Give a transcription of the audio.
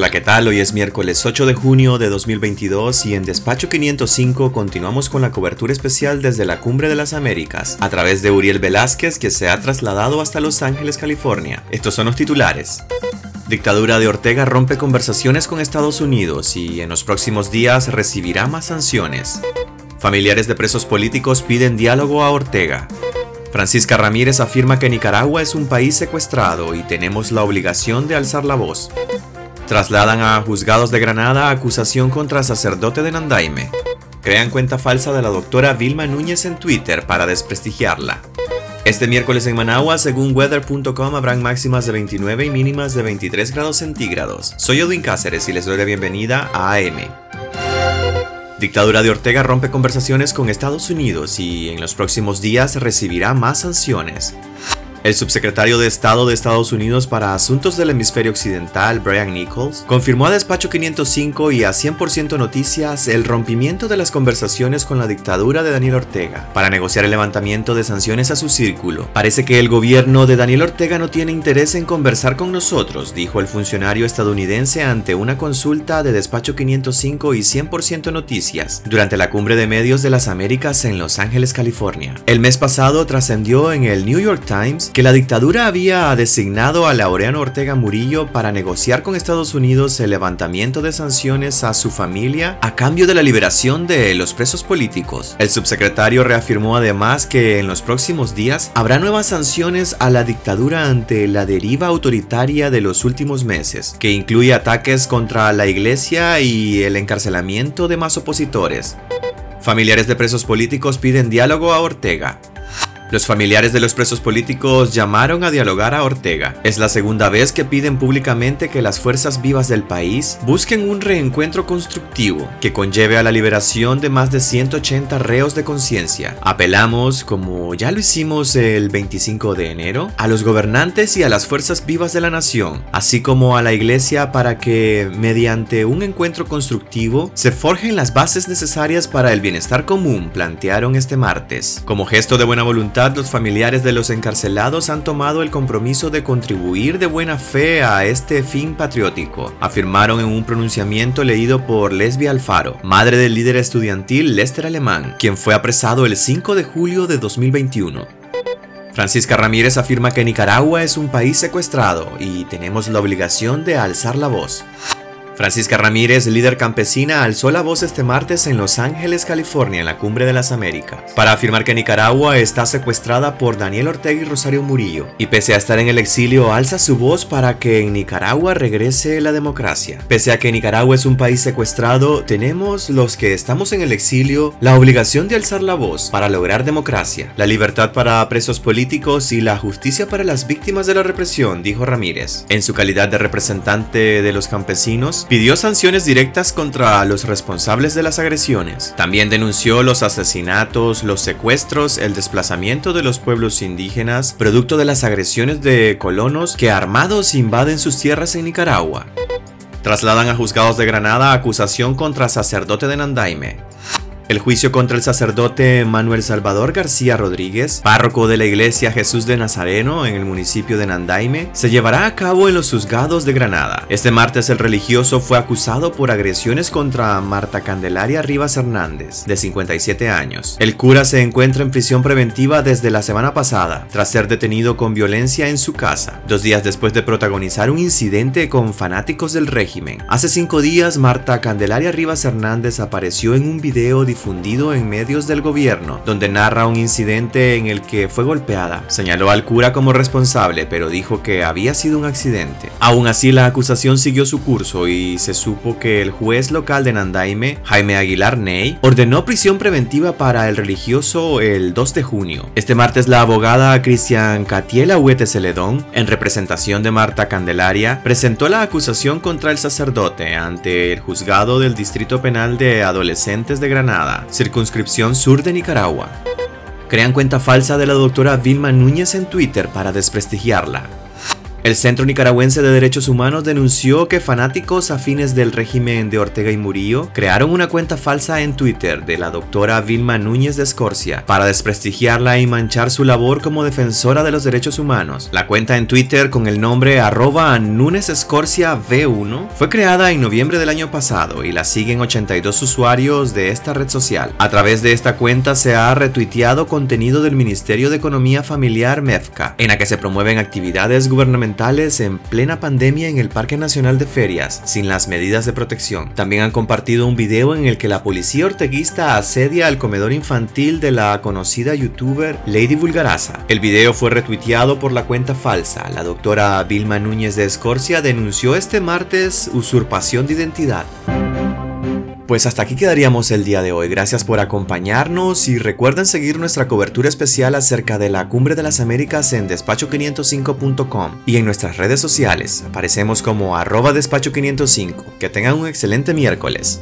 Hola, ¿qué tal? Hoy es miércoles 8 de junio de 2022 y en Despacho 505 continuamos con la cobertura especial desde la Cumbre de las Américas a través de Uriel Velázquez que se ha trasladado hasta Los Ángeles, California. Estos son los titulares. Dictadura de Ortega rompe conversaciones con Estados Unidos y en los próximos días recibirá más sanciones. Familiares de presos políticos piden diálogo a Ortega. Francisca Ramírez afirma que Nicaragua es un país secuestrado y tenemos la obligación de alzar la voz. Trasladan a juzgados de Granada acusación contra sacerdote de Nandaime. Crean cuenta falsa de la doctora Vilma Núñez en Twitter para desprestigiarla. Este miércoles en Managua, según weather.com, habrán máximas de 29 y mínimas de 23 grados centígrados. Soy Edwin Cáceres y les doy la bienvenida a AM. Dictadura de Ortega rompe conversaciones con Estados Unidos y en los próximos días recibirá más sanciones. El subsecretario de Estado de Estados Unidos para Asuntos del Hemisferio Occidental, Brian Nichols, confirmó a Despacho 505 y a 100% Noticias el rompimiento de las conversaciones con la dictadura de Daniel Ortega para negociar el levantamiento de sanciones a su círculo. Parece que el gobierno de Daniel Ortega no tiene interés en conversar con nosotros, dijo el funcionario estadounidense ante una consulta de Despacho 505 y 100% Noticias durante la cumbre de medios de las Américas en Los Ángeles, California. El mes pasado trascendió en el New York Times que la dictadura había designado a Laureano Ortega Murillo para negociar con Estados Unidos el levantamiento de sanciones a su familia a cambio de la liberación de los presos políticos. El subsecretario reafirmó además que en los próximos días habrá nuevas sanciones a la dictadura ante la deriva autoritaria de los últimos meses, que incluye ataques contra la iglesia y el encarcelamiento de más opositores. Familiares de presos políticos piden diálogo a Ortega. Los familiares de los presos políticos llamaron a dialogar a Ortega. Es la segunda vez que piden públicamente que las fuerzas vivas del país busquen un reencuentro constructivo que conlleve a la liberación de más de 180 reos de conciencia. Apelamos, como ya lo hicimos el 25 de enero, a los gobernantes y a las fuerzas vivas de la nación, así como a la iglesia para que, mediante un encuentro constructivo, se forjen las bases necesarias para el bienestar común, plantearon este martes. Como gesto de buena voluntad, los familiares de los encarcelados han tomado el compromiso de contribuir de buena fe a este fin patriótico, afirmaron en un pronunciamiento leído por Lesbia Alfaro, madre del líder estudiantil Lester Alemán, quien fue apresado el 5 de julio de 2021. Francisca Ramírez afirma que Nicaragua es un país secuestrado y tenemos la obligación de alzar la voz. Francisca Ramírez, líder campesina, alzó la voz este martes en Los Ángeles, California, en la Cumbre de las Américas, para afirmar que Nicaragua está secuestrada por Daniel Ortega y Rosario Murillo, y pese a estar en el exilio, alza su voz para que en Nicaragua regrese la democracia. Pese a que Nicaragua es un país secuestrado, tenemos los que estamos en el exilio la obligación de alzar la voz para lograr democracia, la libertad para presos políticos y la justicia para las víctimas de la represión, dijo Ramírez. En su calidad de representante de los campesinos, pidió sanciones directas contra los responsables de las agresiones. También denunció los asesinatos, los secuestros, el desplazamiento de los pueblos indígenas, producto de las agresiones de colonos que armados invaden sus tierras en Nicaragua. Trasladan a juzgados de Granada acusación contra sacerdote de Nandaime. El juicio contra el sacerdote Manuel Salvador García Rodríguez, párroco de la iglesia Jesús de Nazareno en el municipio de Nandaime, se llevará a cabo en los juzgados de Granada. Este martes el religioso fue acusado por agresiones contra Marta Candelaria Rivas Hernández, de 57 años. El cura se encuentra en prisión preventiva desde la semana pasada, tras ser detenido con violencia en su casa, dos días después de protagonizar un incidente con fanáticos del régimen. Hace cinco días, Marta Candelaria Rivas Hernández apareció en un video difundido en medios del gobierno, donde narra un incidente en el que fue golpeada. Señaló al cura como responsable, pero dijo que había sido un accidente. Aún así, la acusación siguió su curso y se supo que el juez local de Nandaime, Jaime Aguilar Ney, ordenó prisión preventiva para el religioso el 2 de junio. Este martes, la abogada Cristian Catiela Huete Celedón, en representación de Marta Candelaria, presentó la acusación contra el sacerdote ante el juzgado del Distrito Penal de Adolescentes de Granada circunscripción sur de Nicaragua. Crean cuenta falsa de la doctora Vilma Núñez en Twitter para desprestigiarla. El Centro Nicaragüense de Derechos Humanos denunció que fanáticos afines del régimen de Ortega y Murillo crearon una cuenta falsa en Twitter de la doctora Vilma Núñez de Escorcia para desprestigiarla y manchar su labor como defensora de los derechos humanos. La cuenta en Twitter con el nombre arroba Núñez Escorcia V1 fue creada en noviembre del año pasado y la siguen 82 usuarios de esta red social. A través de esta cuenta se ha retuiteado contenido del Ministerio de Economía Familiar MEFCA, en la que se promueven actividades en plena pandemia en el Parque Nacional de Ferias, sin las medidas de protección. También han compartido un video en el que la policía orteguista asedia al comedor infantil de la conocida youtuber Lady Vulgaraza. El video fue retuiteado por la cuenta falsa. La doctora Vilma Núñez de Escorcia denunció este martes usurpación de identidad. Pues hasta aquí quedaríamos el día de hoy. Gracias por acompañarnos y recuerden seguir nuestra cobertura especial acerca de la Cumbre de las Américas en despacho505.com y en nuestras redes sociales. Aparecemos como arroba despacho505. Que tengan un excelente miércoles.